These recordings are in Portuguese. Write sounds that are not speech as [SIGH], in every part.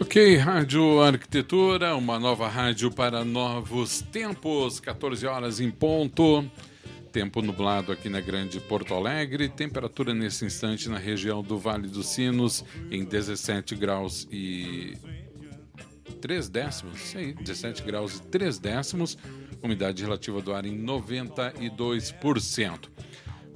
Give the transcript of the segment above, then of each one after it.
Ok, Rádio Arquitetura, uma nova rádio para novos tempos, 14 horas em ponto. Tempo nublado aqui na Grande Porto Alegre, temperatura nesse instante na região do Vale dos Sinos em 17 graus e 3 décimos, sei, 17 graus e 3 décimos, umidade relativa do ar em 92%.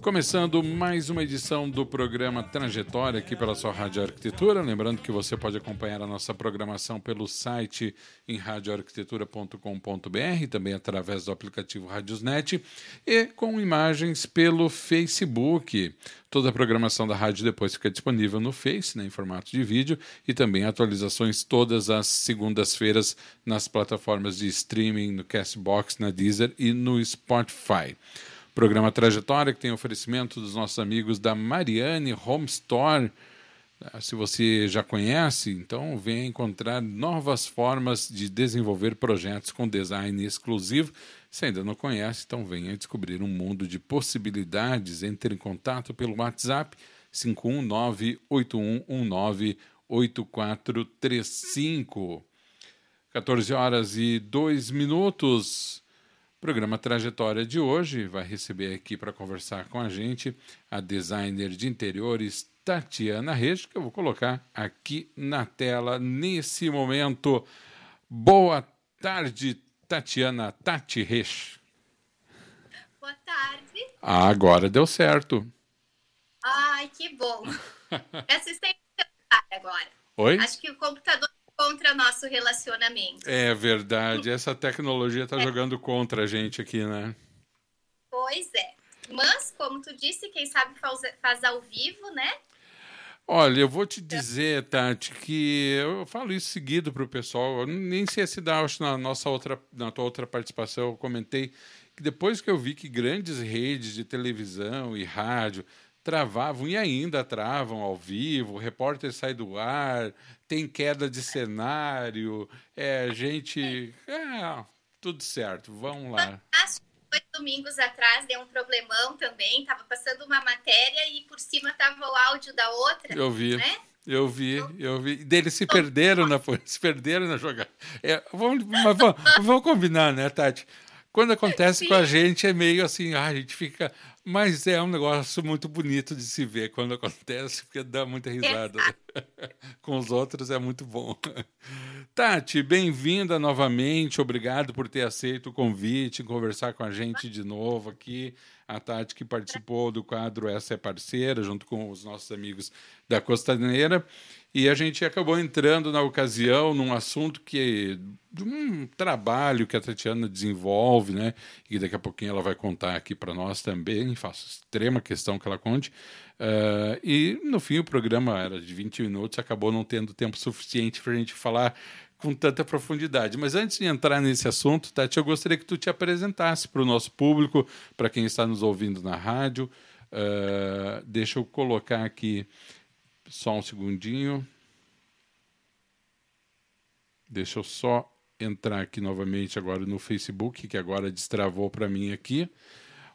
Começando mais uma edição do programa Trajetória aqui pela sua Rádio Arquitetura. Lembrando que você pode acompanhar a nossa programação pelo site em radioarquitetura.com.br, também através do aplicativo Radiosnet e com imagens pelo Facebook. Toda a programação da rádio depois fica disponível no Face, né, em formato de vídeo, e também atualizações todas as segundas-feiras nas plataformas de streaming, no Castbox, na Deezer e no Spotify. Programa Trajetória, que tem oferecimento dos nossos amigos da Mariane Home Store. Ah, se você já conhece, então venha encontrar novas formas de desenvolver projetos com design exclusivo. Se ainda não conhece, então venha descobrir um mundo de possibilidades. Entre em contato pelo WhatsApp 519-8119-8435. 14 horas e 2 minutos. Programa Trajetória de hoje vai receber aqui para conversar com a gente a designer de interiores Tatiana Reis, que eu vou colocar aqui na tela nesse momento. Boa tarde, Tatiana Tati Reis. Boa tarde. Ah, agora deu certo. Ai, que bom. [LAUGHS] Assistente agora. Oi? Acho que o computador contra nosso relacionamento. É verdade, essa tecnologia está é. jogando contra a gente aqui, né? Pois é. Mas, como tu disse, quem sabe faz, faz ao vivo, né? Olha, eu vou te dizer, Tati, que eu falo isso seguido para o pessoal. Eu nem sei se dá, acho na nossa outra, na tua outra participação, eu comentei que depois que eu vi que grandes redes de televisão e rádio travavam e ainda travam ao vivo, o repórter sai do ar, tem queda de cenário, é gente. É, tudo certo, vamos lá. Dois domingos atrás deu um problemão também, estava passando uma matéria e por cima estava o áudio da outra. Eu vi. Né? Eu vi, eu vi. Deles se perderam na, se perderam na jogada. É, vamos, mas vamos, vamos combinar, né, Tati? Quando acontece Sim. com a gente é meio assim, ah, a gente fica. Mas é um negócio muito bonito de se ver quando acontece, porque dá muita risada. [LAUGHS] com os outros é muito bom. Tati, bem-vinda novamente. Obrigado por ter aceito o convite, conversar com a gente de novo aqui. A Tati que participou do quadro Essa é Parceira, junto com os nossos amigos da Costaneira. E a gente acabou entrando na ocasião num assunto que de um trabalho que a Tatiana desenvolve, né? E daqui a pouquinho ela vai contar aqui para nós também. Faço extrema questão que ela conte. Uh, e no fim o programa era de 20 minutos, acabou não tendo tempo suficiente para a gente falar com tanta profundidade. Mas antes de entrar nesse assunto, Tati, eu gostaria que tu te apresentasse para o nosso público, para quem está nos ouvindo na rádio. Uh, deixa eu colocar aqui só um segundinho. Deixa eu só entrar aqui novamente agora no Facebook, que agora destravou para mim aqui.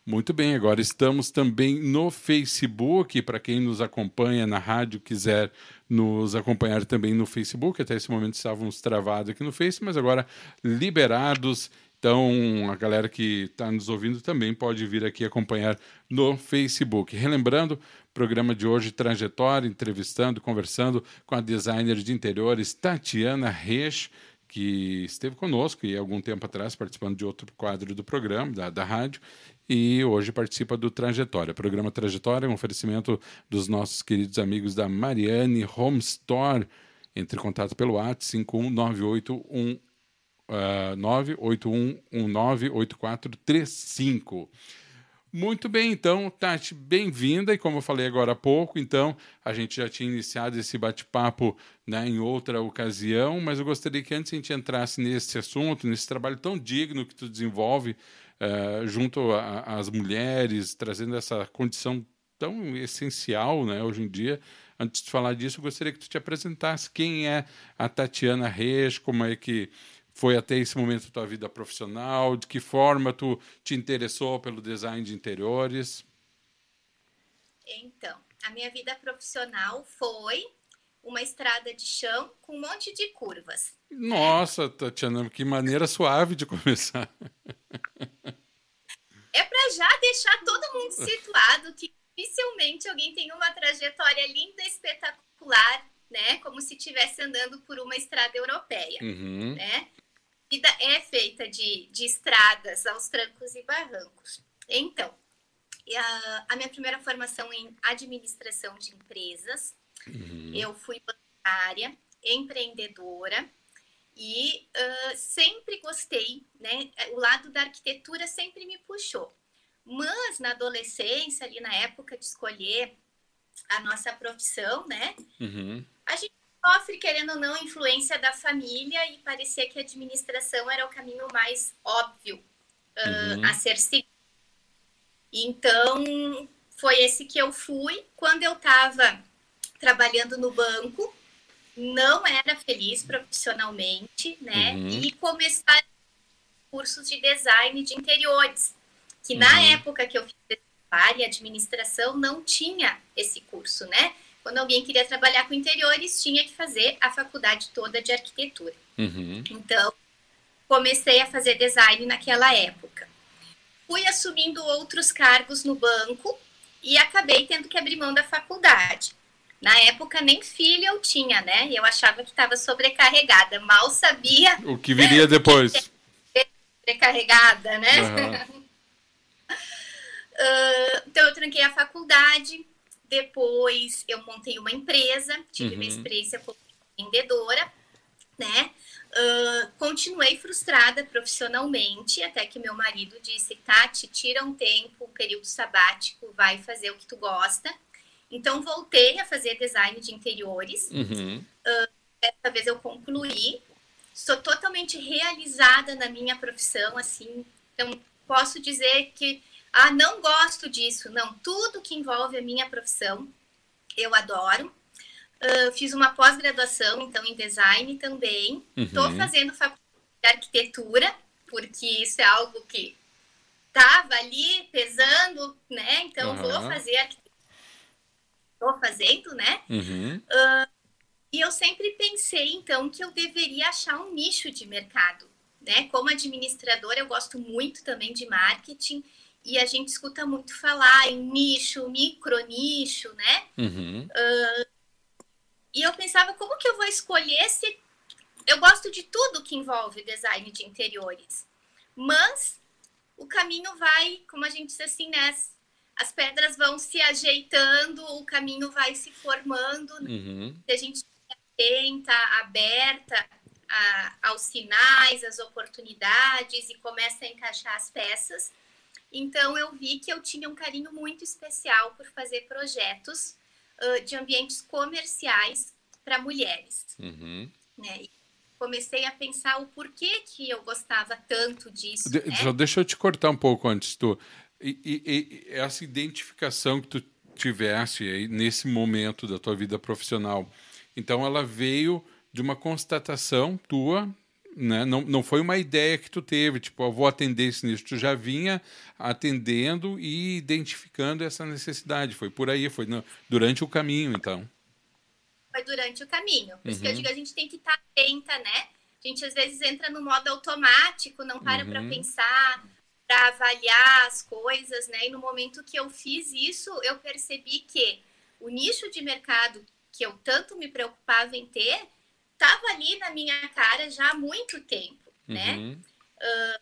Muito bem, agora estamos também no Facebook, para quem nos acompanha na rádio, quiser nos acompanhar também no Facebook. Até esse momento estávamos travados aqui no Facebook, mas agora liberados. Então, a galera que está nos ouvindo também pode vir aqui acompanhar no Facebook. Relembrando, programa de hoje, Trajetória, entrevistando, conversando com a designer de interiores Tatiana Reis, que esteve conosco e algum tempo atrás participando de outro quadro do programa, da, da rádio, e hoje participa do Trajetória. Programa Trajetória é um oferecimento dos nossos queridos amigos da Mariane Home Store. Entre em contato pelo WhatsApp 51981 uh, 981198435. Muito bem, então, Tati, bem-vinda. E como eu falei agora há pouco, então, a gente já tinha iniciado esse bate-papo né, em outra ocasião, mas eu gostaria que antes a gente entrasse nesse assunto, nesse trabalho tão digno que tu desenvolve uh, junto às mulheres, trazendo essa condição tão essencial né, hoje em dia. Antes de falar disso, eu gostaria que tu te apresentasse quem é a Tatiana Reis, como é que foi até esse momento da tua vida profissional? De que forma tu te interessou pelo design de interiores? Então, a minha vida profissional foi uma estrada de chão com um monte de curvas. Nossa, Tatiana, que maneira suave de começar. É para já deixar todo mundo situado que dificilmente alguém tem uma trajetória linda, espetacular, né? Como se estivesse andando por uma estrada europeia, uhum. né? Vida é feita de, de estradas aos trancos e barrancos. Então, a, a minha primeira formação em administração de empresas, uhum. eu fui bancária, empreendedora e uh, sempre gostei, né? O lado da arquitetura sempre me puxou. Mas na adolescência, ali na época de escolher a nossa profissão, né? Uhum. A gente sofre, querendo ou não, influência da família e parecia que a administração era o caminho mais óbvio uh, uhum. a ser seguido. Então, foi esse que eu fui. Quando eu estava trabalhando no banco, não era feliz profissionalmente, né? Uhum. E começar cursos de design de interiores, que uhum. na época que eu fiz trabalho, administração não tinha esse curso, né? Quando alguém queria trabalhar com interiores, tinha que fazer a faculdade toda de arquitetura. Uhum. Então, comecei a fazer design naquela época. Fui assumindo outros cargos no banco e acabei tendo que abrir mão da faculdade. Na época, nem filho eu tinha, né? Eu achava que estava sobrecarregada. Mal sabia. [LAUGHS] O que viria depois. sobrecarregada, né? Uhum. uh, [LAUGHS] então, eu tranquei a faculdade depois eu montei uma empresa, tive uhum. uma experiência como vendedora, né? Uh, continuei frustrada profissionalmente, até que meu marido disse: Tati, tira um tempo, um período sabático, vai fazer o que tu gosta. Então, voltei a fazer design de interiores. Uhum. Uh, dessa vez eu concluí. Sou totalmente realizada na minha profissão, assim. Então, posso dizer que ah, não gosto disso. Não, tudo que envolve a minha profissão, eu adoro. Uh, fiz uma pós-graduação, então, em design também. Estou uhum. fazendo faculdade de arquitetura, porque isso é algo que estava ali pesando, né? Então, uhum. vou fazer arquitetura. Estou fazendo, né? Uhum. Uh, e eu sempre pensei, então, que eu deveria achar um nicho de mercado. Né? Como administradora, eu gosto muito também de marketing e a gente escuta muito falar em nicho, micro nicho, né? Uhum. Uh, e eu pensava, como que eu vou escolher se. Eu gosto de tudo que envolve design de interiores, mas o caminho vai, como a gente diz assim, né? As pedras vão se ajeitando, o caminho vai se formando. Uhum. Se a gente atenta, aberta a, aos sinais, às oportunidades e começa a encaixar as peças, então eu vi que eu tinha um carinho muito especial por fazer projetos uh, de ambientes comerciais para mulheres. Uhum. Né? E comecei a pensar o porquê que eu gostava tanto disso. De, né? Só deixa eu te cortar um pouco antes, tu. E, e, e essa identificação que tu tivesse aí nesse momento da tua vida profissional, então ela veio de uma constatação tua né? Não, não foi uma ideia que tu teve, tipo, eu vou atender esse nicho. Tu já vinha atendendo e identificando essa necessidade. Foi por aí, foi no, durante o caminho, então. Foi durante o caminho. Por uhum. isso que eu uhum. digo, a gente tem que estar tá atenta, né? A gente às vezes entra no modo automático, não para uhum. para pensar, para avaliar as coisas, né? E no momento que eu fiz isso, eu percebi que o nicho de mercado que eu tanto me preocupava em ter estava ali na minha cara já há muito tempo, né? uhum. né? Uh,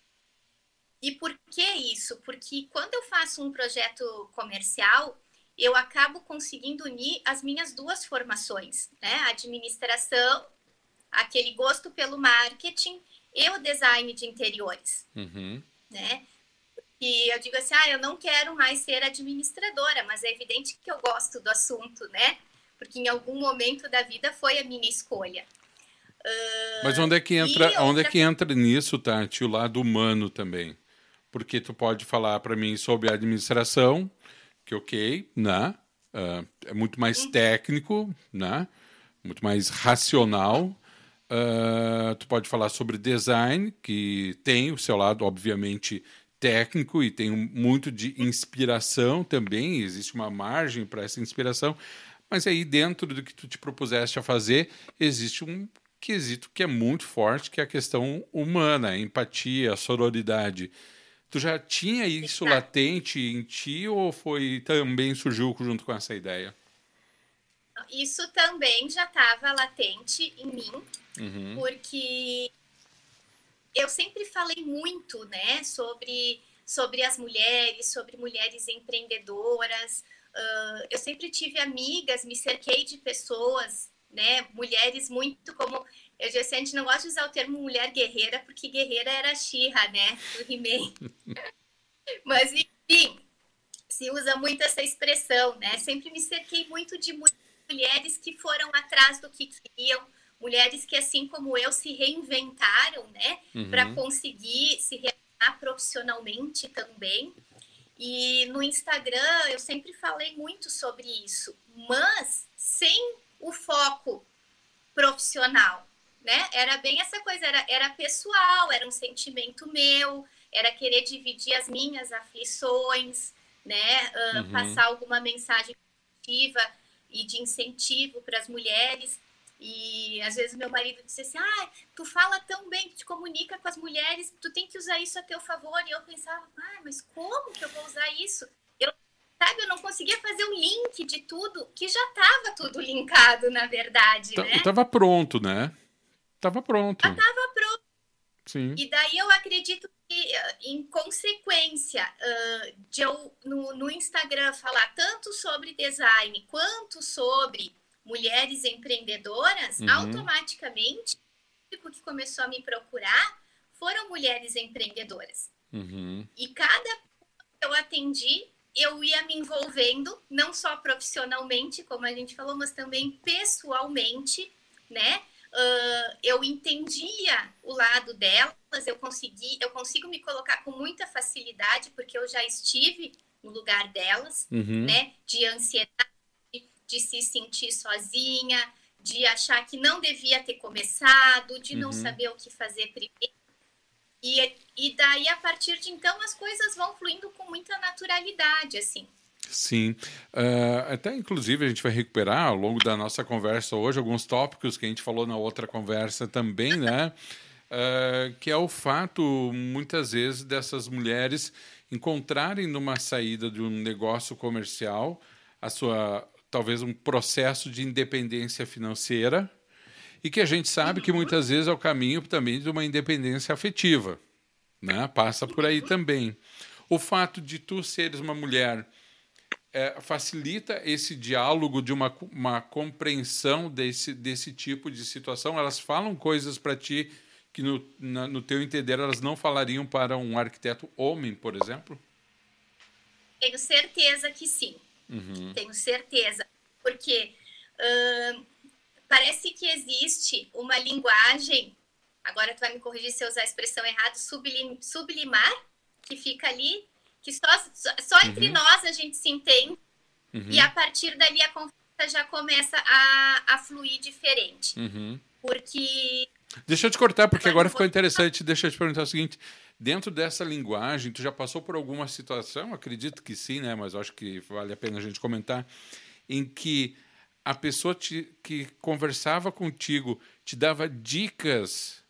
e por que isso? Porque quando eu faço um projeto comercial, eu acabo conseguindo unir as minhas duas formações, né? A administração, aquele gosto pelo marketing e o design de interiores, uhum. né? que eu digo assim, ah, eu não quero mais ser administradora, mas é evidente que eu gosto do assunto, né? Porque em algum momento da vida foi a minha escolha. Mas onde é que entra, outra... onde é que entra nisso, Tati, o lado humano também? Porque tu pode falar para mim sobre a administração, que ok, né? Uh, é muito mais uhum. técnico, né? Muito mais racional. Uh, tu pode falar sobre design, que tem o seu lado, obviamente, técnico e tem muito de inspiração também. Existe uma margem para essa inspiração. Mas aí, dentro do que tu te propuseste a fazer, existe um quesito que é muito forte, que é a questão humana, a empatia, a sororidade. Tu já tinha isso latente em ti ou foi também surgiu junto com essa ideia? Isso também já estava latente em mim, uhum. porque eu sempre falei muito, né, sobre sobre as mulheres, sobre mulheres empreendedoras. Uh, eu sempre tive amigas, me cerquei de pessoas, né, mulheres muito como eu já sei, a gente não gosta de usar o termo mulher guerreira, porque guerreira era a Xirra, né? Do He-Man. [LAUGHS] Mas, enfim, se usa muito essa expressão, né? Sempre me cerquei muito de mulheres que foram atrás do que queriam, mulheres que, assim como eu, se reinventaram, né? Uhum. Para conseguir se realizar profissionalmente também. E no Instagram eu sempre falei muito sobre isso, mas sem o foco profissional né? Era bem essa coisa, era, era pessoal, era um sentimento meu, era querer dividir as minhas aflições, né? Uh, uhum. Passar alguma mensagem positiva e de incentivo para as mulheres. E às vezes meu marido disse assim: Ah, tu fala tão bem, tu te comunica com as mulheres, tu tem que usar isso a teu favor. E eu pensava: Ah, mas como que eu vou usar isso? Sabe, eu não conseguia fazer um link de tudo, que já estava tudo linkado, na verdade. Tá, né? Estava pronto, né? Tava pronto. Tava pronto. Sim. E daí eu acredito que, eh, em consequência uh, de eu no, no Instagram falar tanto sobre design quanto sobre mulheres empreendedoras, uhum. automaticamente o que começou a me procurar foram mulheres empreendedoras. Uhum. E cada que eu atendi, eu ia me envolvendo, não só profissionalmente, como a gente falou, mas também pessoalmente, né? uh, eu entendia o lado delas, eu consegui, eu consigo me colocar com muita facilidade porque eu já estive no lugar delas, uhum. né? De ansiedade, de se sentir sozinha, de achar que não devia ter começado, de não uhum. saber o que fazer primeiro. E, e daí, a partir de então, as coisas vão fluindo com muita naturalidade, assim. Sim. Uh, até, inclusive, a gente vai recuperar ao longo da nossa conversa hoje alguns tópicos que a gente falou na outra conversa também, né? Uh, [LAUGHS] que é o fato, muitas vezes, dessas mulheres encontrarem numa saída de um negócio comercial a sua talvez um processo de independência financeira e que a gente sabe que muitas vezes é o caminho também de uma independência afetiva, né? Passa por aí também. O fato de tu seres uma mulher é, facilita esse diálogo de uma, uma compreensão desse, desse tipo de situação? Elas falam coisas para ti que, no, na, no teu entender, elas não falariam para um arquiteto homem, por exemplo? Tenho certeza que sim. Uhum. Tenho certeza. Porque uh, parece que existe uma linguagem, agora tu vai me corrigir se eu usar a expressão errada, sublim, sublimar, que fica ali que só, só entre uhum. nós a gente se entende uhum. e a partir dali a conversa já começa a, a fluir diferente. Uhum. Porque. Deixa eu te cortar, porque agora ficou interessante. Deixa eu te perguntar o seguinte: dentro dessa linguagem, tu já passou por alguma situação? Acredito que sim, né? Mas acho que vale a pena a gente comentar, em que a pessoa te, que conversava contigo te dava dicas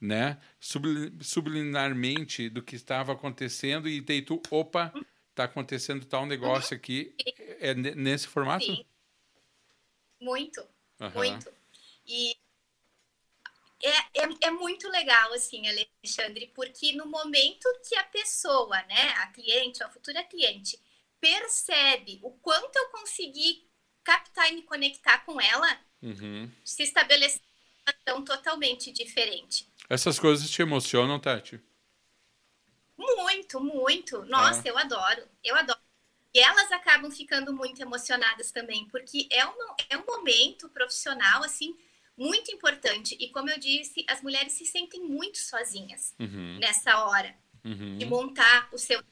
né, subliminarmente do que estava acontecendo e daí tu, opa, está acontecendo tal negócio aqui. É nesse formato? Sim. Muito, uhum. muito. E é, é, é, muito legal, assim, Alexandre, porque no momento que a pessoa, né, a cliente, a futura cliente, percebe o quanto eu consegui captar e me conectar com ela, uhum. se estabelecer uma relação totalmente diferente. Essas coisas te emocionam, Tati? Muito, Muito. Nossa, é. eu adoro, eu adoro. E elas acabam ficando muito emocionadas também, porque é um, é um momento profissional, assim, muito importante. E como eu disse, as mulheres se sentem muito sozinhas uhum. nessa hora uhum. de montar o seu,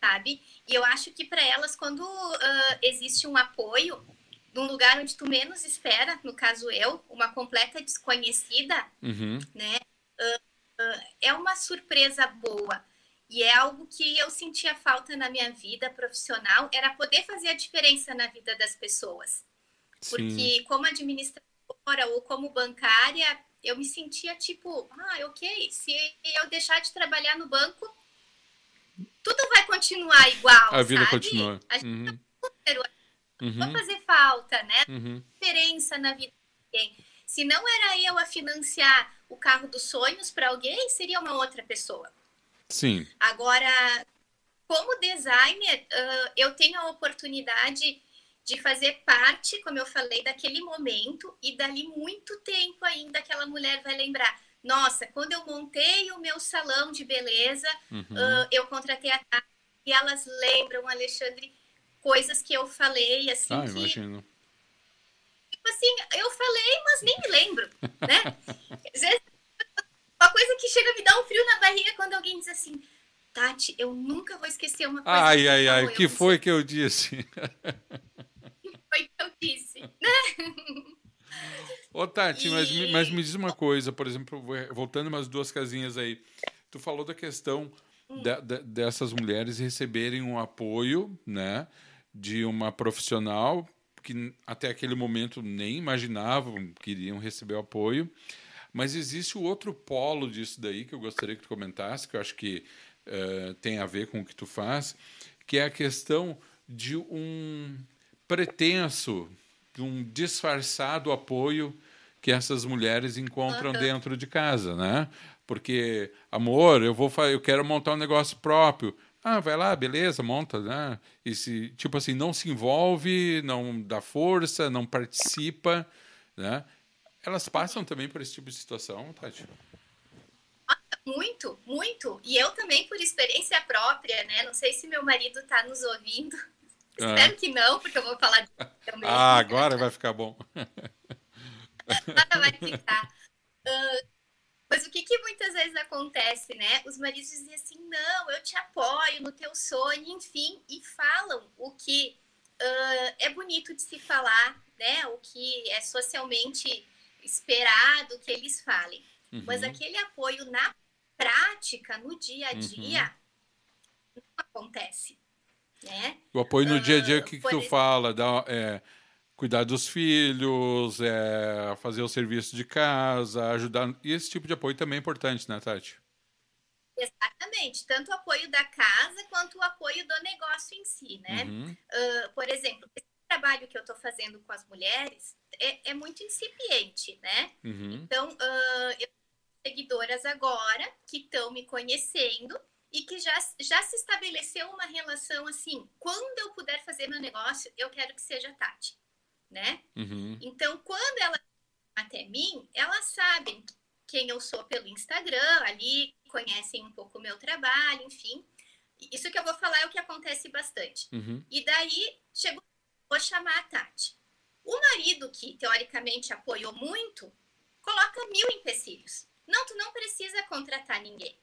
sabe? E eu acho que para elas, quando uh, existe um apoio num lugar onde tu menos espera, no caso eu, uma completa desconhecida, uhum. né? Uh, uh, é uma surpresa boa. E é algo que eu sentia falta na minha vida profissional, era poder fazer a diferença na vida das pessoas. Sim. Porque como administradora ou como bancária, eu me sentia tipo, ah, ok, se eu deixar de trabalhar no banco, tudo vai continuar igual. A vida sabe? continua. A gente uhum. tá uhum. vai fazer falta, né? Uhum. Diferença na vida de alguém. Se não era eu a financiar o carro dos sonhos para alguém, seria uma outra pessoa. Sim. Agora, como designer, eu tenho a oportunidade de fazer parte, como eu falei, daquele momento e dali muito tempo ainda aquela mulher vai lembrar. Nossa, quando eu montei o meu salão de beleza, uhum. uh, eu contratei a e elas lembram, Alexandre, coisas que eu falei, assim. Ah, que, imagino. Tipo assim, eu falei, mas nem me lembro, [LAUGHS] né? Às vezes uma coisa que chega a me dar um frio na barriga quando alguém diz assim, Tati, eu nunca vou esquecer uma coisa. Ai, ai, ai, o que foi que eu disse? [LAUGHS] O que foi que eu disse? Né? Ô, Tati, e... mas, mas me diz uma coisa, por exemplo, voltando umas duas casinhas aí. Tu falou da questão hum. de, de, dessas mulheres receberem um apoio, né, de uma profissional que até aquele momento nem imaginavam que iriam receber o apoio. Mas existe o outro polo disso daí que eu gostaria que tu comentasse, que eu acho que uh, tem a ver com o que tu faz, que é a questão de um pretenso, de um disfarçado apoio que essas mulheres encontram uhum. dentro de casa, né? Porque, amor, eu vou eu quero montar um negócio próprio. Ah, vai lá, beleza, monta, né? E se, tipo assim, não se envolve, não dá força, não participa, né? Elas passam também por esse tipo de situação, Tati? Muito, muito. E eu também por experiência própria, né? Não sei se meu marido está nos ouvindo. Ah. Espero que não, porque eu vou falar [LAUGHS] também. Ah, agora vai ficar bom. [LAUGHS] Agora vai ficar. Uh, mas o que, que muitas vezes acontece, né? Os maridos dizem assim, não, eu te apoio no teu sonho, enfim, e falam o que uh, é bonito de se falar, né? O que é socialmente esperado que eles falem. Uhum. Mas aquele apoio na prática, no dia a uhum. dia, uhum. não acontece. Né? O apoio no uh, dia a dia, o que, que tu exemplo, fala? Dá, é, cuidar dos filhos, é, fazer o serviço de casa, ajudar. E esse tipo de apoio também é importante, né, Tati? Exatamente, tanto o apoio da casa quanto o apoio do negócio em si, né? Uhum. Uh, por exemplo, esse trabalho que eu estou fazendo com as mulheres é, é muito incipiente, né? Uhum. Então, uh, eu tenho seguidoras agora que estão me conhecendo e que já, já se estabeleceu uma relação assim, quando eu puder fazer meu negócio, eu quero que seja Tati, né? Uhum. Então, quando elas até mim, elas sabem quem eu sou pelo Instagram, ali conhecem um pouco o meu trabalho, enfim. Isso que eu vou falar é o que acontece bastante. Uhum. E daí, chegou, vou chamar a Tati. O marido, que teoricamente apoiou muito, coloca mil empecilhos. Não, tu não precisa contratar ninguém.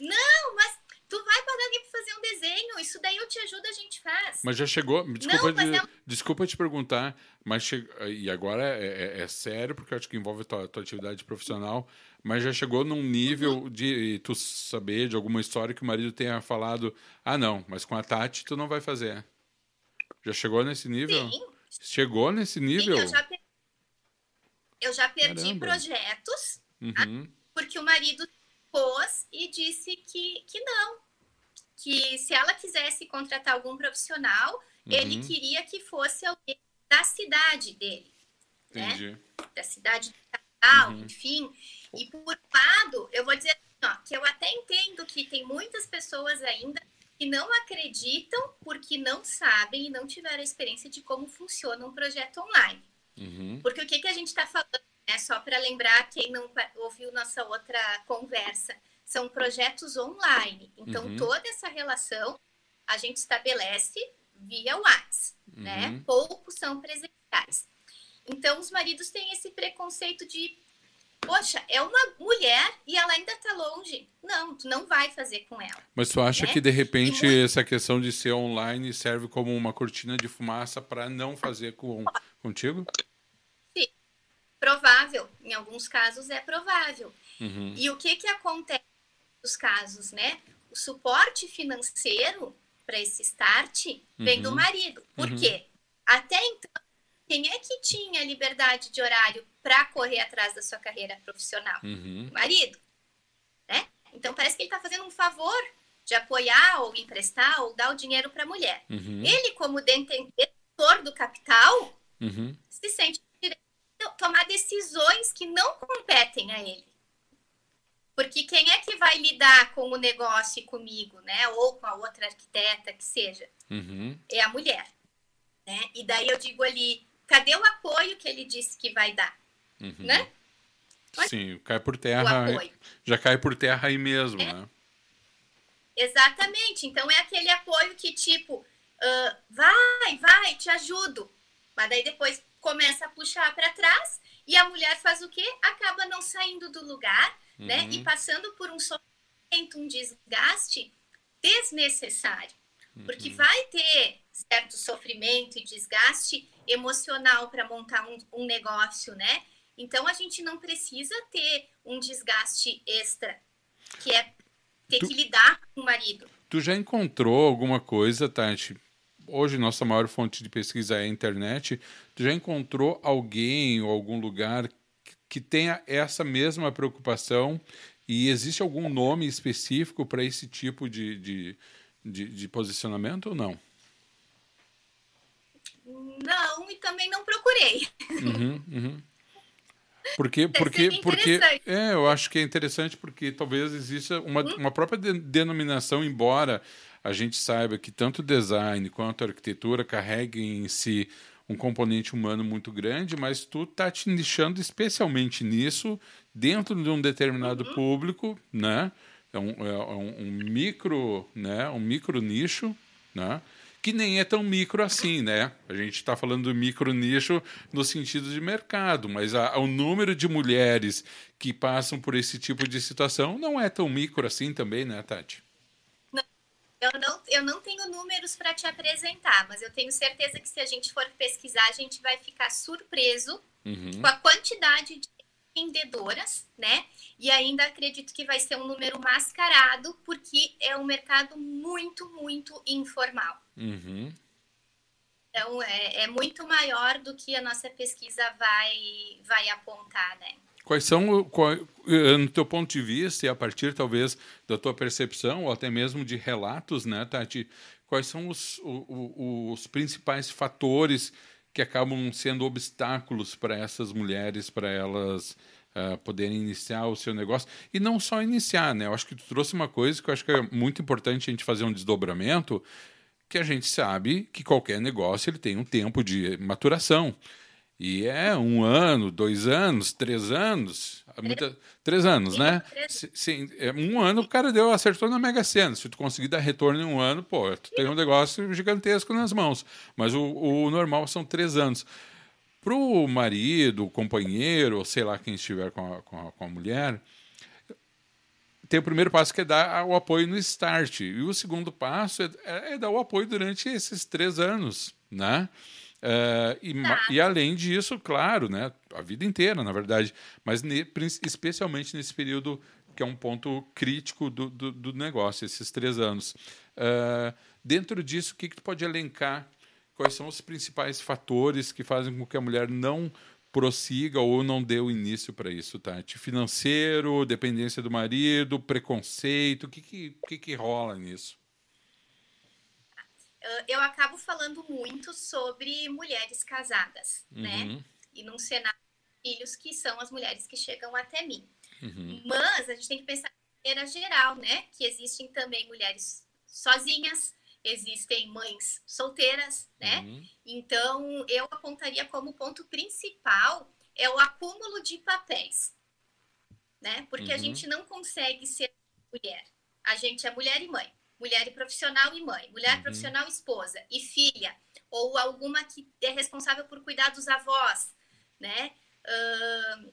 Não, mas tu vai pagar alguém para fazer um desenho, isso daí eu te ajudo, a gente faz. Mas já chegou, desculpa, não, de, é... desculpa te perguntar, mas che... e agora é, é, é, sério, porque eu acho que envolve a tua, tua, atividade profissional, mas já chegou num nível uhum. de tu saber de alguma história que o marido tenha falado, ah não, mas com a Tati tu não vai fazer. Já chegou nesse nível? Sim. Chegou nesse nível? Sim, eu já, per... eu já perdi Caramba. projetos tá? uhum. porque o marido pôs e disse que, que não. Que se ela quisesse contratar algum profissional, uhum. ele queria que fosse alguém da cidade dele. Né? Entendi. Né? Da cidade tal, uhum. enfim. E por um lado, eu vou dizer assim, ó, que eu até entendo que tem muitas pessoas ainda que não acreditam porque não sabem e não tiveram a experiência de como funciona um projeto online. Uhum. Porque o que, que a gente está falando, né, só para lembrar quem não ouviu nossa outra conversa, são projetos online. Então, Uhum. toda essa relação a gente estabelece via WhatsApp, Uhum. né? Poucos são presenciais. Então, os maridos têm esse preconceito de, poxa, é uma mulher e ela ainda tá longe. Não, tu não vai fazer com ela. Mas tu acha né? que de repente muito- essa questão de ser online serve como uma cortina de fumaça para não fazer com contigo? Provável, em alguns casos é provável. Uhum. E o que que acontece nos casos, né? O suporte financeiro para esse start vem do Uhum. marido. Por Uhum. quê? Até então, quem é que tinha liberdade de horário para correr atrás da sua carreira profissional? Uhum. O marido, né? Então parece que ele está fazendo um favor de apoiar ou emprestar ou dar o dinheiro para a mulher. Uhum. Ele, como detentor do capital, Uhum. se sente tomar decisões que não competem a ele. Porque quem é que vai lidar com o negócio e comigo, né? Ou com a outra arquiteta que seja? Uhum. É a mulher. Né? E daí eu digo ali, cadê o apoio que ele disse que vai dar? Uhum. Né? Sim, cai por terra. Já cai por terra aí mesmo, É. né? Exatamente. Então é aquele apoio que, tipo, ah, vai, vai, te ajudo. Mas daí depois começa a puxar para trás e a mulher faz o quê? Acaba não saindo do lugar, né? Uhum. E passando por um sofrimento, um desgaste desnecessário. Porque Uhum. vai ter certo sofrimento e desgaste emocional para montar um, um negócio, né? Então a gente não precisa ter um desgaste extra, que é ter Tu- que lidar com o marido. Tu já encontrou alguma coisa, Tati? Hoje nossa maior fonte de pesquisa é a internet. Tu já encontrou alguém ou algum lugar que- tenha essa mesma preocupação e existe algum nome específico para esse tipo de, de, de, de posicionamento ou não? Não, e também não procurei. Uhum, uhum. Porque, porque, porque é, eu acho que é interessante porque talvez exista uma, Hum? uma própria de- denominação, embora a gente saiba que tanto o design quanto a arquitetura carreguem em si um componente humano muito grande, mas tu tá te nichando especialmente nisso dentro de um determinado Uhum. público, né? É um, é um, um micro, né? Um micro nicho, né? Que nem é tão micro assim, né? A gente está falando do micro nicho no sentido de mercado, mas a- o número de mulheres que passam por esse tipo de situação não é tão micro assim também, né, Tati? Eu não, eu não tenho números para te apresentar, mas eu tenho certeza que se a gente for pesquisar, a gente vai ficar surpreso Uhum. com a quantidade de vendedoras, né? E ainda acredito que vai ser um número mascarado, porque é um mercado muito, muito informal. Uhum. Então, é, é muito maior do que a nossa pesquisa vai, vai apontar, né? Quais são, qual- eh, no teu ponto de vista, e a partir talvez da tua percepção, ou até mesmo de relatos, né, Tati, quais são os, o- os principais fatores que acabam sendo obstáculos para essas mulheres, para elas ah, poderem iniciar o seu negócio? E não só iniciar, né? Eu acho que tu trouxe uma coisa que eu acho que é muito importante a gente fazer um desdobramento, que a gente sabe que qualquer negócio ele tem um tempo de maturação. E é um ano, dois anos, três anos, muita, três anos, né? Sim, é, um ano o cara deu, acertou na Mega Sena. Se tu conseguir dar retorno em um ano, pô, tu tem um negócio gigantesco nas mãos. Mas o, o normal são três anos. Para o marido, o companheiro, ou sei lá quem estiver com a, com a, com a mulher, tem o primeiro passo que é dar o apoio no start. E o segundo passo é, é dar o apoio durante esses três anos, né? Eh, e, Tá. e além disso, claro, né? A vida inteira, na verdade. Mas ne- especialmente nesse período que é um ponto crítico do, do, do negócio, esses três anos. Eh, dentro disso, o que, que tu pode elencar? Quais são os principais fatores que fazem com que a mulher não prossiga ou não dê o início para isso, Tati? Financeiro, dependência do marido, preconceito, o que, que, que, que rola nisso? Eu acabo falando muito sobre mulheres casadas, né? Uhum, E num cenário de filhos que são as mulheres que chegam até mim. uhum, Mas a gente tem que pensar de maneira geral, né? Que existem também mulheres sozinhas, existem mães solteiras, né? uhum, Então, eu apontaria como ponto principal é o acúmulo de papéis, né? Porque a Uhum. gente não consegue ser mulher. A gente é mulher e mãe. Mulher e profissional e mãe. Mulher Uhum. profissional esposa e filha. Ou alguma que é responsável por cuidar dos avós, né? Ahn,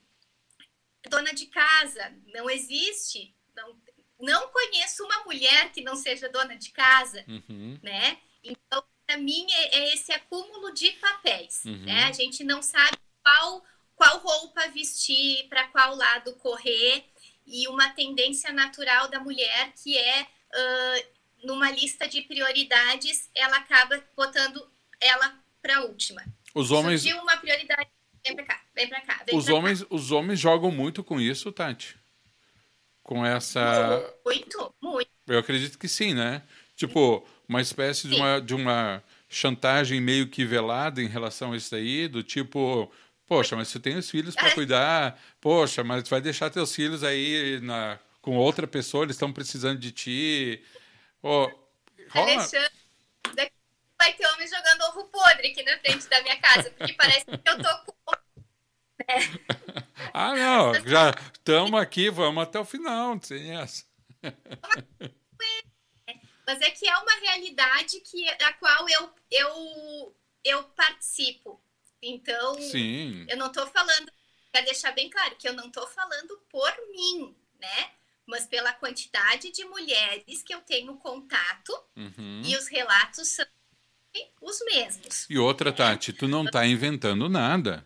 dona de casa. Não existe. Não, não conheço uma mulher que não seja dona de casa Uhum. né? Então, para mim, é, é esse acúmulo de papéis, Uhum. né? A gente não sabe qual, qual roupa vestir, para qual lado correr, e uma tendência natural da mulher que é, ah, numa lista de prioridades, ela acaba botando ela para última. Os homens, Surgiu uma prioridade, vem para cá, vem para cá, vem os pra cá. homens, os homens jogam muito com isso, Tati. Com essa, Muito, muito. eu acredito que sim, né? Tipo, uma espécie de uma, de uma chantagem meio que velada em relação a isso aí, do tipo, poxa, mas você tem os filhos para É. cuidar, poxa, mas tu vai deixar teus filhos aí na, com outra pessoa, eles estão precisando de ti. Ó, rola- Alexandre, daqui vai ter homem jogando ovo podre aqui na frente da minha casa, porque parece que eu tô com [LAUGHS] Ah, não, já estamos aqui, vamos até o final, sem essa. [LAUGHS] Mas é que é uma realidade que, da qual eu, eu, eu participo. Então, Sim. eu não estou falando, para deixar bem claro, que eu não estou falando por mim, né? Mas pela quantidade de mulheres que eu tenho contato Uhum. e os relatos são os mesmos. E outra, Tati, tu não tá inventando nada.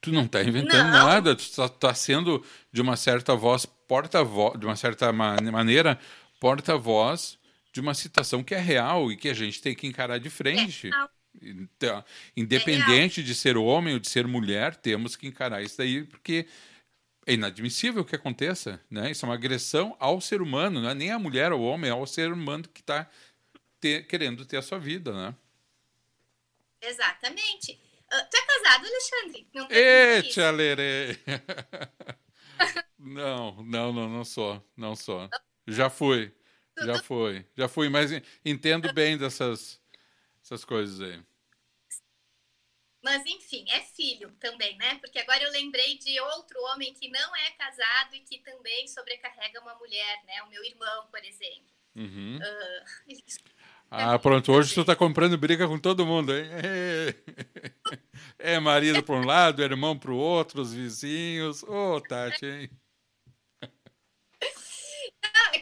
Tu não tá inventando Não. nada. Tu tá, tá sendo, de uma certa voz, porta-voz, de uma certa ma- maneira, porta-voz de uma situação que é real e que a gente tem que encarar de frente. real. Então, independente de ser homem ou de ser mulher, temos que encarar isso daí, porque é inadmissível que aconteça, né? Isso é uma agressão ao ser humano, não é nem a mulher ou o homem, é ao ser humano que está querendo ter a sua vida, né? Exatamente. Ah, tu é casado, Alexandre? Não tia Lerê! [LAUGHS] Não, não, não, não sou, não sou. Já fui, já fui, já fui, mas en- entendo bem dessas essas coisas aí. Mas enfim, é filho também, né? Porque lembrei de outro homem que não é casado e que também sobrecarrega uma mulher, né? O meu irmão, por exemplo. Uhum. Ah, ele- Ah, pronto, hoje tu tá comprando briga com todo mundo, hein? [LAUGHS] É marido para um lado, irmão para o outro, os vizinhos. Ô, Tati, hein? Não, é que, ah,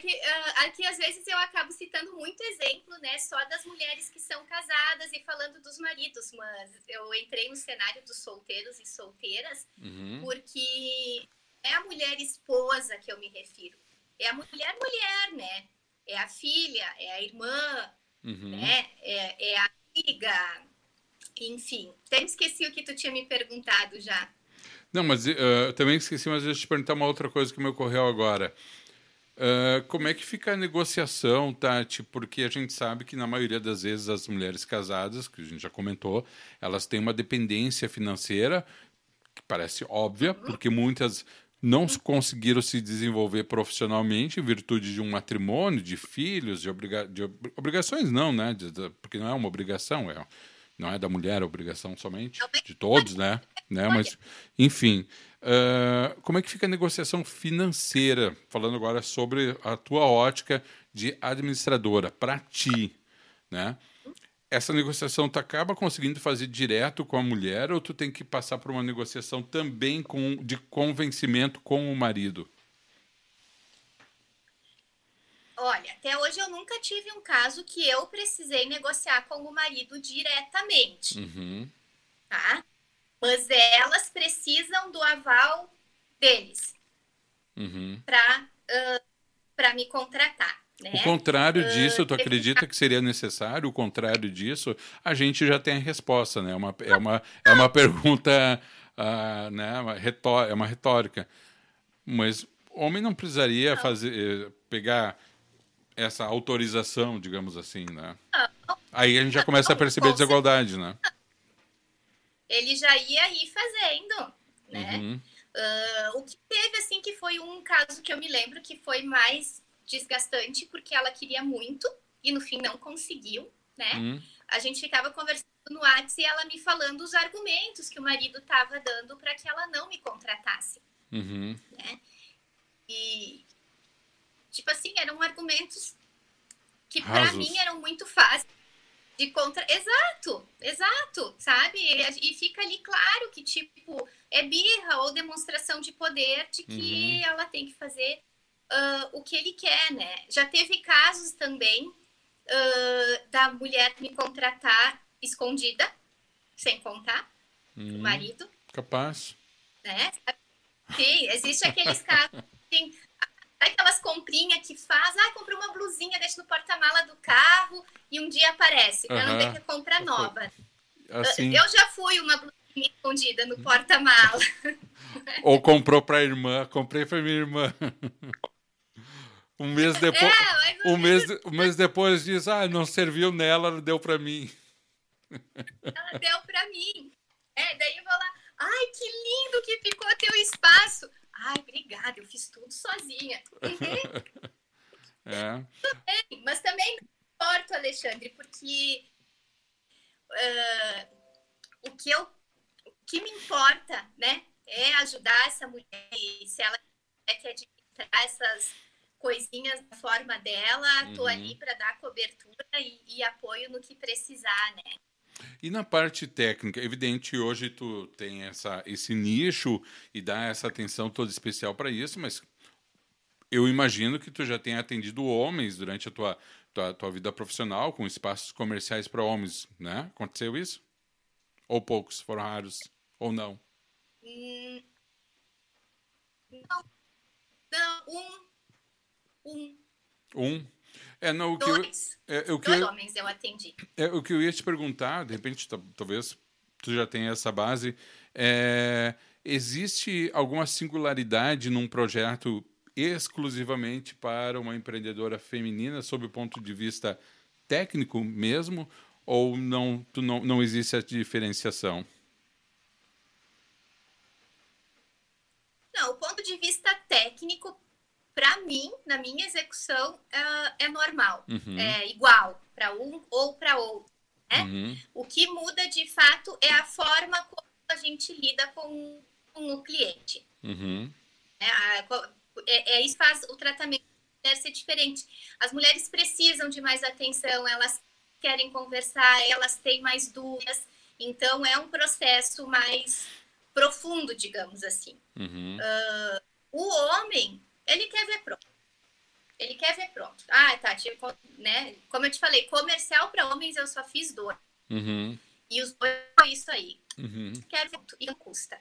aqui às vezes eu acabo citando muito exemplo, né? Só das mulheres que são casadas e falando dos maridos, mas eu entrei no cenário dos solteiros e solteiras Uhum. porque é a mulher esposa que eu me refiro. É a mulher mulher, né? É a filha, é a irmã, Uhum. né? É, é a amiga, enfim. Até me esqueci o que tu tinha me perguntado já. Não, mas eh, eu também esqueci, mas eu te perguntar uma outra coisa que me ocorreu agora. Eh, como é que fica a negociação, Tati? Porque a gente sabe que na maioria das vezes as mulheres casadas, que a gente já comentou, elas têm uma dependência financeira que parece óbvia, porque muitas não conseguiram se desenvolver profissionalmente em virtude de um matrimônio, de filhos, de, obriga de ob- obrigações não, né? De- de- porque não é uma obrigação, é, não é da mulher a obrigação somente, de todos, né? né? Mas, enfim, ah, como é que fica a negociação financeira? Falando agora sobre a tua ótica de administradora, para ti, né? Essa negociação tu acaba conseguindo fazer direto com a mulher ou tu tem que passar por uma negociação também com, de convencimento com o marido? Olha, até hoje eu nunca tive um caso que eu precisei negociar com o marido diretamente, Uhum. tá? Mas elas precisam do aval deles Uhum. para para me contratar, né? O contrário disso, tu acredita que seria necessário? O contrário disso, a gente já tem a resposta, né? É uma, é uma, é uma pergunta, ah, né? Uma retó- é uma retórica. Mas homem não precisaria fazer, eh, pegar essa autorização, digamos assim, né? Aí a gente já começa a perceber desigualdade, né? Ele já ia ir fazendo, né? Uhum. Ah, o que teve, assim, que foi um caso que eu me lembro que foi mais desgastante, porque ela queria muito e no fim não conseguiu, né? Uhum. A gente ficava conversando no WhatsApp e ela me falando os argumentos que o marido estava dando para que ela não me contratasse. Uhum. E, tipo assim, eram argumentos que para mim eram muito fáceis de contra. Exato, exato, sabe? E, fica ali claro que, tipo, é birra ou demonstração de poder de que uhum. ela tem que fazer uh, o que ele quer, né? Já teve casos também uh, da mulher me contratar escondida, sem contar, uhum. o marido. Capaz. Né? Sim, existe aqueles casos. Assim, aquelas comprinhas que faz, ah, comprei uma blusinha, deixa no porta-mala do carro e um dia aparece, para não ter que comprar nova. Assim... Eu já fui uma blusinha escondida no porta-mala. [LAUGHS] Ou comprou para a irmã, comprei para minha irmã. Um mês depois, é, um, mês, um mês depois diz, ah, não serviu nela, ela deu para mim. [LAUGHS] Ela deu para mim. É, daí eu vou lá, ai, que lindo que ficou teu espaço. Ai, obrigada, eu fiz tudo sozinha. [LAUGHS] É. Também, mas também não importa, Alexandre, porque uh, o, que eu, o que me importa, né, é ajudar essa mulher e se ela quer administrar essas coisinhas da forma dela, uhum. tô ali para dar cobertura e, e apoio no que precisar, né? E na parte técnica, evidente, hoje tu tem essa, esse nicho e dá essa atenção toda especial para isso, mas eu imagino que tu já tenha atendido homens durante a tua, tua, tua vida profissional, com espaços comerciais para homens, né? Aconteceu isso? Ou poucos, foram raros, ou não? Hum, não. Não, um. Um. Um? É, não, o que Dois. Eu, é, o que Dois eu, homens eu atendi. É, o que eu ia te perguntar, de repente, talvez tu já tenha essa base, é, existe alguma singularidade num projeto exclusivamente para uma empreendedora feminina, sob o ponto de vista técnico mesmo, ou não, tu não, não existe essa diferenciação? Não, o ponto de vista técnico para mim, na minha execução, é, é normal, uhum. é igual para um ou para outro. Né? Uhum. O que muda de fato é a forma como a gente lida com, com o cliente. Uhum. É, é, é, isso faz o tratamento deve ser diferente. As mulheres precisam de mais atenção, elas querem conversar, elas têm mais dúvidas. Então, é um processo mais profundo, digamos assim. Uhum. Uh, o homem, ele quer ver pronto. Ele quer ver pronto. Ah, tá, né? Como eu te falei, comercial para homens eu só fiz dois. Uhum. E os dois foi isso aí. Uhum. Quero ver e não custa.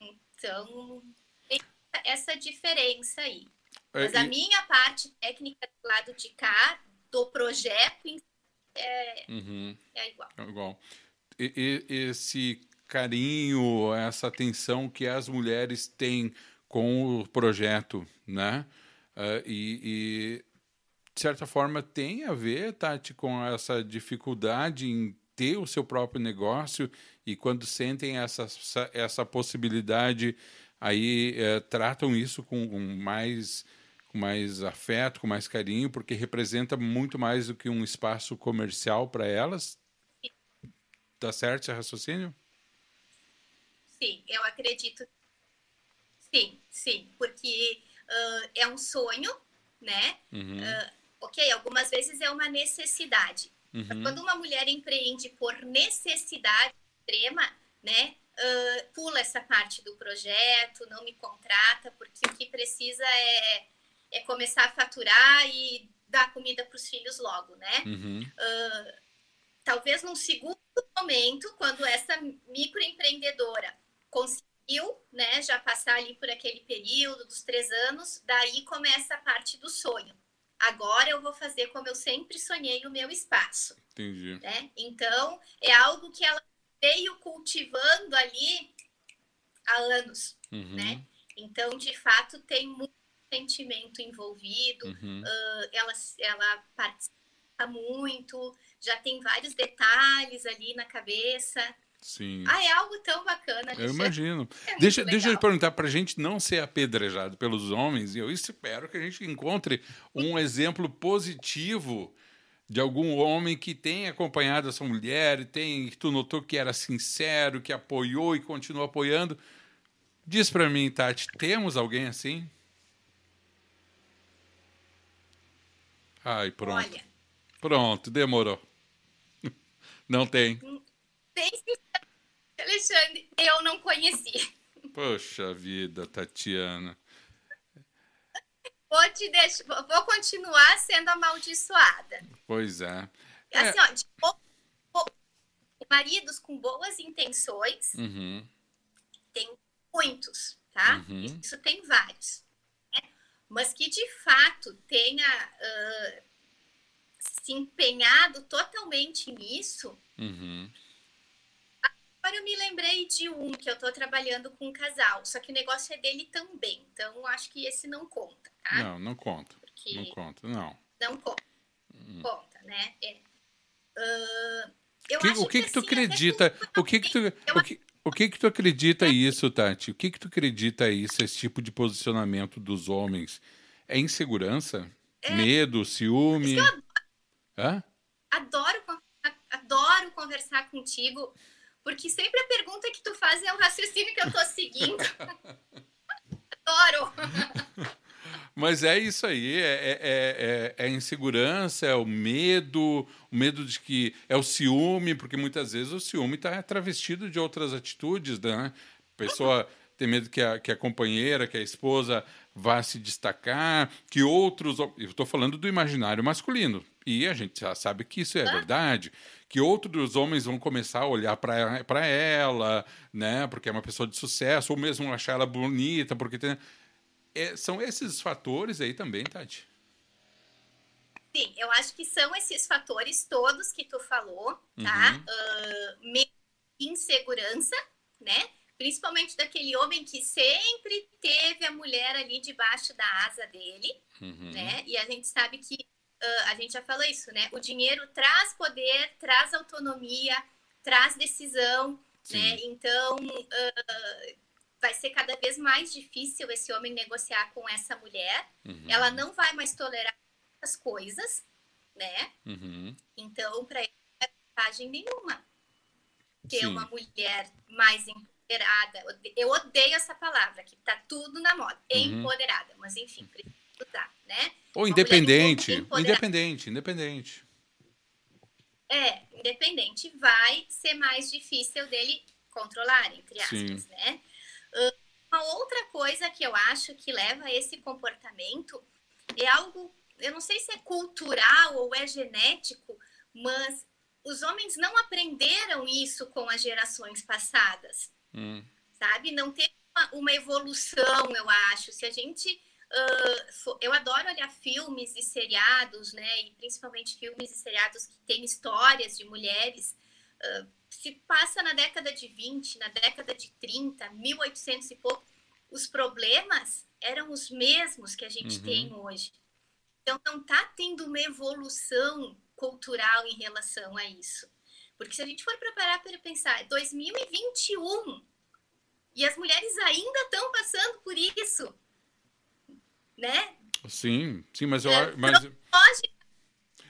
Então, tem essa diferença aí. É, Mas a minha parte técnica do lado de cá, do projeto, é, uhum. é igual. É igual. E, e, esse carinho, essa atenção que as mulheres têm com o projeto, né? Uh, e, e, de certa forma, tem a ver, Tati, com essa dificuldade em ter o seu próprio negócio e quando sentem essa, essa possibilidade, aí uh, tratam isso com, com mais com mais afeto, com mais carinho, porque representa muito mais do que um espaço comercial para elas. Tá certo esse raciocínio? Sim, eu acredito Sim, sim, porque uh, é um sonho, né? Uhum. Uh, ok, algumas vezes é uma necessidade. Uhum. Quando uma mulher empreende por necessidade extrema, né? Uh, pula essa parte do projeto, não me contrata, porque o que precisa é, é começar a faturar e dar comida para os filhos logo, né? Uhum. talvez num segundo momento, quando essa microempreendedora conseguir né, já passar ali por aquele período dos três anos, daí começa a parte do sonho. Agora eu vou fazer como eu sempre sonhei o meu espaço. Entendi. Né? Então, é algo que ela veio cultivando ali há anos, uhum. né? Então, de fato, tem muito sentimento envolvido, uhum. uh, ela, ela participa muito, já tem vários detalhes ali na cabeça. Sim. Ah, é algo tão bacana. Eu imagino. [LAUGHS] É deixa, deixa eu perguntar, para a gente não ser apedrejado pelos homens, e eu espero que a gente encontre um exemplo positivo de algum homem que tenha acompanhado essa mulher, tem, que tu notou que era sincero, que apoiou e continua apoiando. Diz para mim, Tati, temos alguém assim? Ai, pronto. Olha, Pronto, demorou. [LAUGHS] Não tem. Bem sincero, Alexandre, eu não conheci. Poxa vida, Tatiana. Vou te deixar, vou- continuar sendo amaldiçoada. Pois é. Assim, ó, de bo- bo- maridos com boas intenções, Uhum, tem muitos, tá? Uhum. Isso tem vários. né? Mas que de fato tenha ah, se empenhado totalmente nisso. uhum. Agora eu me lembrei de um que eu tô trabalhando com um casal, só que o negócio é dele também. Então eu acho que esse não conta, tá? Não, não conta. Porque Não conta, não. não conta. Conta, né? É. Ah, eu Que- acho o que que tu assim, acredita? O que que tu, Eu- o que, o que que tu acredita isso, Tati? O que que tu acredita isso, esse tipo de posicionamento dos homens? É insegurança? Medo, ciúme? Hã? adoro, con- adoro conversar contigo, porque sempre a pergunta que tu faz é o raciocínio que eu tô seguindo. [LAUGHS] adoro. Mas é isso aí, é, é, é, é a insegurança, é o medo, o medo de que é o ciúme, porque muitas vezes o ciúme está travestido de outras atitudes, né? A pessoa tem medo que a, que a companheira, que a esposa vá se destacar, que outros. Eu estou falando do imaginário masculino, e a gente já sabe que isso é verdade, que outros homens vão começar a olhar para ela, né? Porque é uma pessoa de sucesso, ou mesmo achar ela bonita, porque tem. É, são esses fatores aí também, Tati. Sim, eu acho que são esses fatores todos que tu falou, tá? Uhum. E insegurança, né? Principalmente daquele homem que sempre teve a mulher ali debaixo da asa dele, Uhum. né? E a gente sabe que ah, a gente já falou isso, né? O dinheiro traz poder, traz autonomia, traz decisão, Sim. né? Então ah, vai ser cada vez mais difícil esse homem negociar com essa mulher. Uhum. Ela não vai mais tolerar as coisas, né? Uhum. Então, para ele não é vantagem nenhuma ter Sim. uma mulher mais empoderada. Eu odeio essa palavra, que tá tudo na moda. Uhum. Empoderada, mas enfim, precisa usar, né? Ou independente. Independente, independente. É, independente, vai ser mais difícil dele controlar, entre aspas, Sim. né? Ah, Uma outra coisa que eu acho que leva a esse comportamento é algo, eu não sei se é cultural ou é genético, mas os homens não aprenderam isso com as gerações passadas Hum. sabe? Não teve uma, uma evolução, eu acho. Se a gente. Ah, eu adoro olhar filmes e seriados, né? E principalmente filmes e seriados que têm histórias de mulheres. ah, se passa na década de 20, na década de 30, 1800 e pouco, os problemas eram os mesmos que a gente Uhum. tem hoje. Então, não está tendo uma evolução cultural em relação a isso. Porque se a gente for preparar para pensar, é 2021 e as mulheres ainda estão passando por isso, né? Sim, sim, mas eu É, acho. Mas,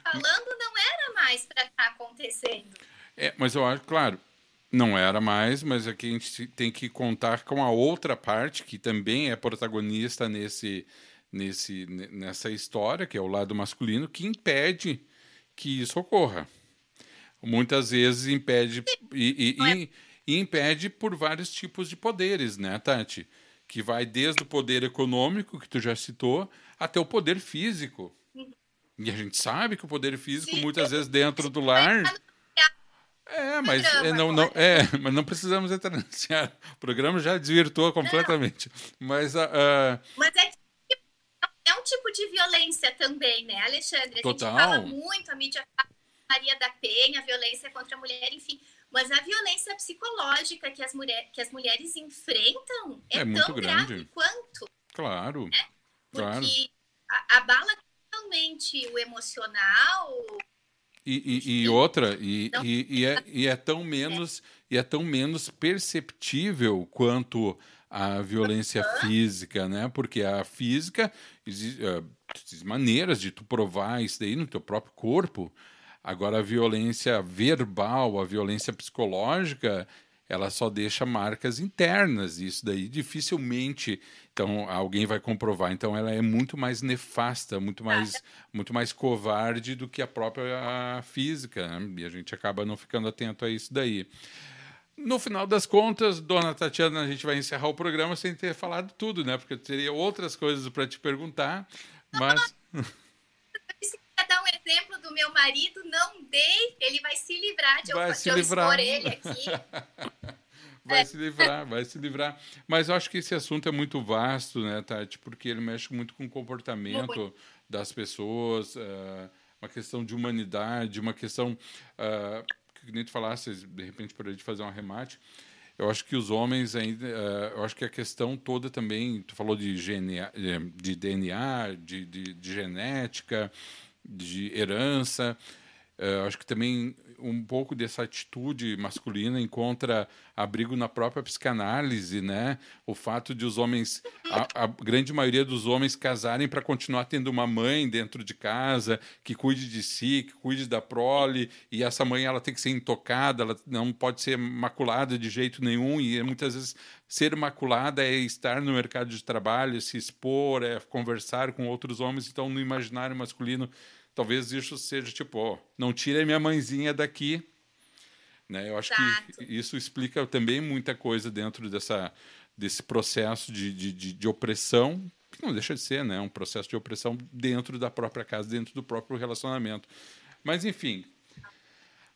falando, não era mais para estar acontecendo. é, mas eu acho, claro, não era mais, mas aqui a gente tem que contar com a outra parte que também é protagonista nesse, nesse, ne- nessa história, que é o lado masculino, que impede que isso ocorra. Muitas vezes impede e, e- e- e impede por vários tipos de poderes, né, Tati? Que vai desde o poder econômico, que tu já citou, até o poder físico. E a gente sabe que o poder físico, Sim. muitas vezes, dentro do lar. É, mas é, não, não, é, mas não precisamos entrar nesse. [LAUGHS] O programa já desvirtuou completamente. Mas a. a- Mas é, que é um tipo de violência também, né, Alexandre? A Total. gente fala muito, a mídia Maria da Penha, violência contra a mulher, enfim. Mas a violência psicológica que as, mulher, que as mulheres enfrentam é, É muito tão grande. grave quanto. claro. Claro. Porque a- abala totalmente o emocional. E, e- e outra, e, Não. e- e é, e é tão menos e é tão menos perceptível quanto a violência física, né? Porque a física eh, existem maneiras de tu provar isso daí no teu próprio corpo. Agora a violência verbal, a violência psicológica, ela só deixa marcas internas. Isso daí dificilmente Então alguém vai comprovar. Então ela é muito mais nefasta, muito mais, muito mais covarde do que a própria física. Né? E a gente acaba não ficando atento a isso daí. No final das contas, dona Tatiana, a gente vai encerrar o programa sem ter falado tudo, né? Porque teria outras coisas para te perguntar, mas. [LAUGHS] dar um exemplo do meu marido, não dei, ele vai se livrar de vai eu, se de livrar. eu ele aqui. [LAUGHS] vai é. se livrar, vai se livrar. Mas eu acho que esse assunto é muito vasto, né, Tati? Porque ele mexe muito com o comportamento muito. das pessoas, uh, uma questão de humanidade, uma questão. Uh, que nem tu falasse, de repente, para a gente fazer um arremate. Eu acho que os homens ainda. Uh, eu acho que a questão toda também. Tu falou de, GNA, de DNA, de, de, de genética, de herança. Uh, acho que também um pouco dessa atitude masculina encontra abrigo na própria psicanálise, né? O fato de os homens, a, a grande maioria dos homens casarem para continuar tendo uma mãe dentro de casa que cuide de si, que cuide da prole, e essa mãe ela tem que ser intocada, ela não pode ser maculada de jeito nenhum e muitas vezes ser maculada é estar no mercado de trabalho, se expor, é conversar com outros homens, então no imaginário masculino talvez isso seja tipo, ó, não tire minha mãezinha daqui. Né? Eu acho Exato. que isso explica também muita coisa dentro dessa, desse processo de, de, de, de opressão, que não deixa de ser né? um processo de opressão dentro da própria casa, dentro do próprio relacionamento. Mas, enfim,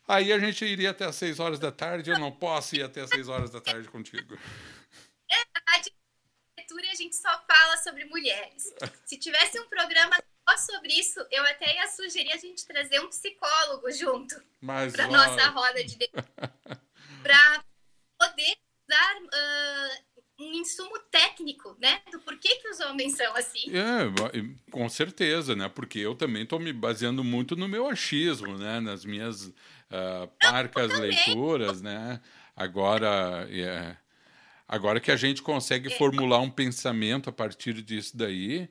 aí a gente iria até às seis horas da tarde, eu não posso ir até às seis horas da tarde contigo. É, a gente só fala sobre mulheres. Se tivesse um programa sobre isso, eu até ia sugerir a gente trazer um psicólogo junto para nossa roda de [LAUGHS] para poder dar uh, um insumo técnico, né, do porquê que os homens são assim. É, com certeza, né, porque eu também estou me baseando muito no meu achismo, né, nas minhas uh, parcas Não, leituras, né. Agora, é, agora que a gente consegue é. formular um pensamento a partir disso daí,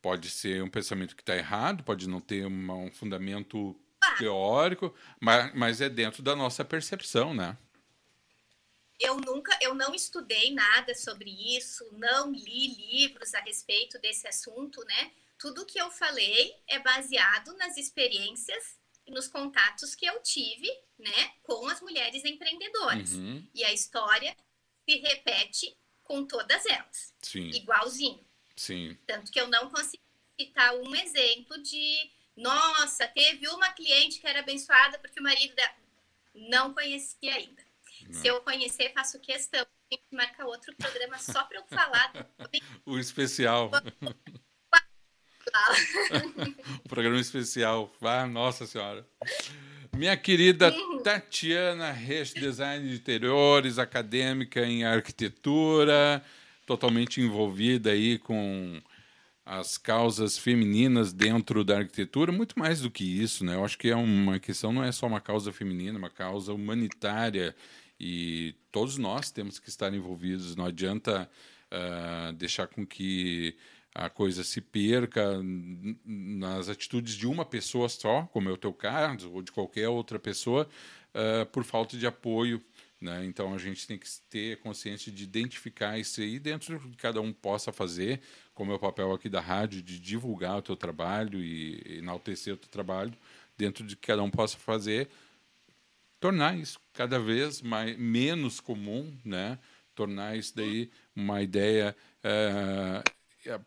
Pode ser um pensamento que está errado, pode não ter uma, um fundamento teórico, mas, mas é dentro da nossa percepção, né? Eu nunca, eu não estudei nada sobre isso, não li livros a respeito desse assunto, né? Tudo que eu falei é baseado nas experiências e nos contatos que eu tive, né, com as mulheres empreendedoras. Uhum. E a história se repete com todas elas. Sim. Igualzinho. Sim. Tanto que eu não consegui citar um exemplo de, nossa, teve uma cliente que era abençoada porque o marido da... não conhecia ainda. Não. Se eu conhecer, faço questão. Tem que marcar outro programa só para eu falar. [LAUGHS] o especial. [LAUGHS] [LAUGHS] o programa especial. Ah, nossa senhora. Minha querida uhum. Tatiana Reis, design de interiores, acadêmica em arquitetura, totalmente envolvida aí com as causas femininas dentro da arquitetura, muito mais do que isso, né? Eu acho que é uma questão, não é só uma causa feminina, é uma causa humanitária e todos nós temos que estar envolvidos. Não adianta uh, deixar com que a coisa se perca nas atitudes de uma pessoa só, como é o teu caso, ou de qualquer outra pessoa, uh, por falta de apoio né? Então a gente tem que ter consciência de identificar isso aí dentro do que cada um possa fazer, como é o papel aqui da rádio, de divulgar o teu trabalho e enaltecer o teu trabalho, dentro de que cada um possa fazer, tornar isso cada vez mais, menos comum, né? tornar isso daí uma ideia. É,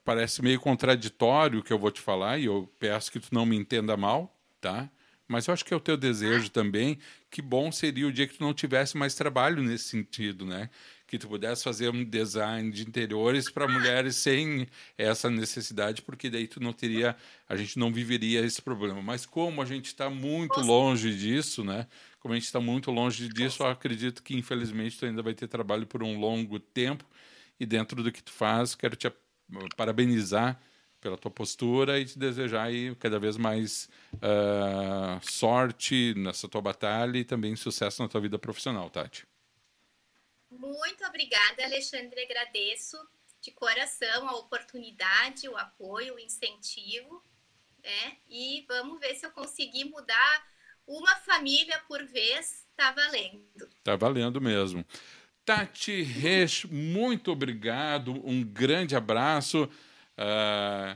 parece meio contraditório o que eu vou te falar, e eu peço que tu não me entenda mal, tá? Mas eu acho que é o teu desejo também. Que bom seria o dia que tu não tivesse mais trabalho nesse sentido, né? Que tu pudesse fazer um design de interiores para mulheres sem essa necessidade, porque daí tu não teria, a gente não viveria esse problema. Mas como a gente está muito longe disso, né? Como a gente está muito longe disso, eu acredito que infelizmente tu ainda vai ter trabalho por um longo tempo. E dentro do que tu faz, quero te parabenizar pela tua postura e te desejar aí cada vez mais uh, sorte nessa tua batalha e também sucesso na tua vida profissional, Tati. Muito obrigada, Alexandre. Agradeço de coração a oportunidade, o apoio, o incentivo, né? E vamos ver se eu conseguir mudar uma família por vez. Tá valendo. Tá valendo mesmo. Tati Reis, muito obrigado, um grande abraço. Uh,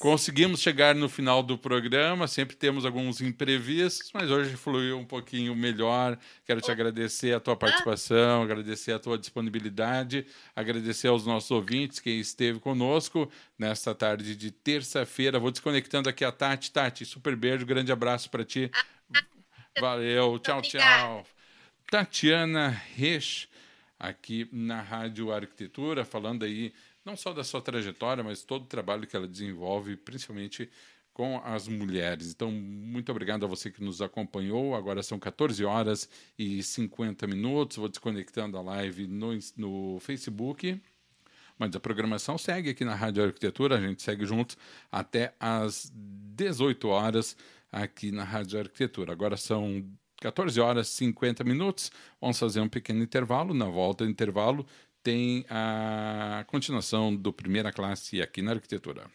conseguimos chegar no final do programa, sempre temos alguns imprevistos, mas hoje fluiu um pouquinho melhor. Quero te agradecer a tua participação, agradecer a tua disponibilidade, agradecer aos nossos ouvintes que esteve conosco nesta tarde de terça-feira. Vou desconectando aqui a Tati. Tati, super beijo, grande abraço para ti. Valeu, tchau, tchau. Tatiana Reis, aqui na Rádio Arquitetura, falando aí não só da sua trajetória, mas todo o trabalho que ela desenvolve, principalmente com as mulheres. Então, muito obrigado a você que nos acompanhou. Agora são 14 horas e 50 minutos. Vou desconectando a live no, no Facebook. Mas a programação segue aqui na Rádio Arquitetura. A gente segue juntos até às 18 horas aqui na Rádio Arquitetura. Agora são 14 horas e 50 minutos. Vamos fazer um pequeno intervalo. Na volta do intervalo, tem a continuação do primeira classe aqui na arquitetura.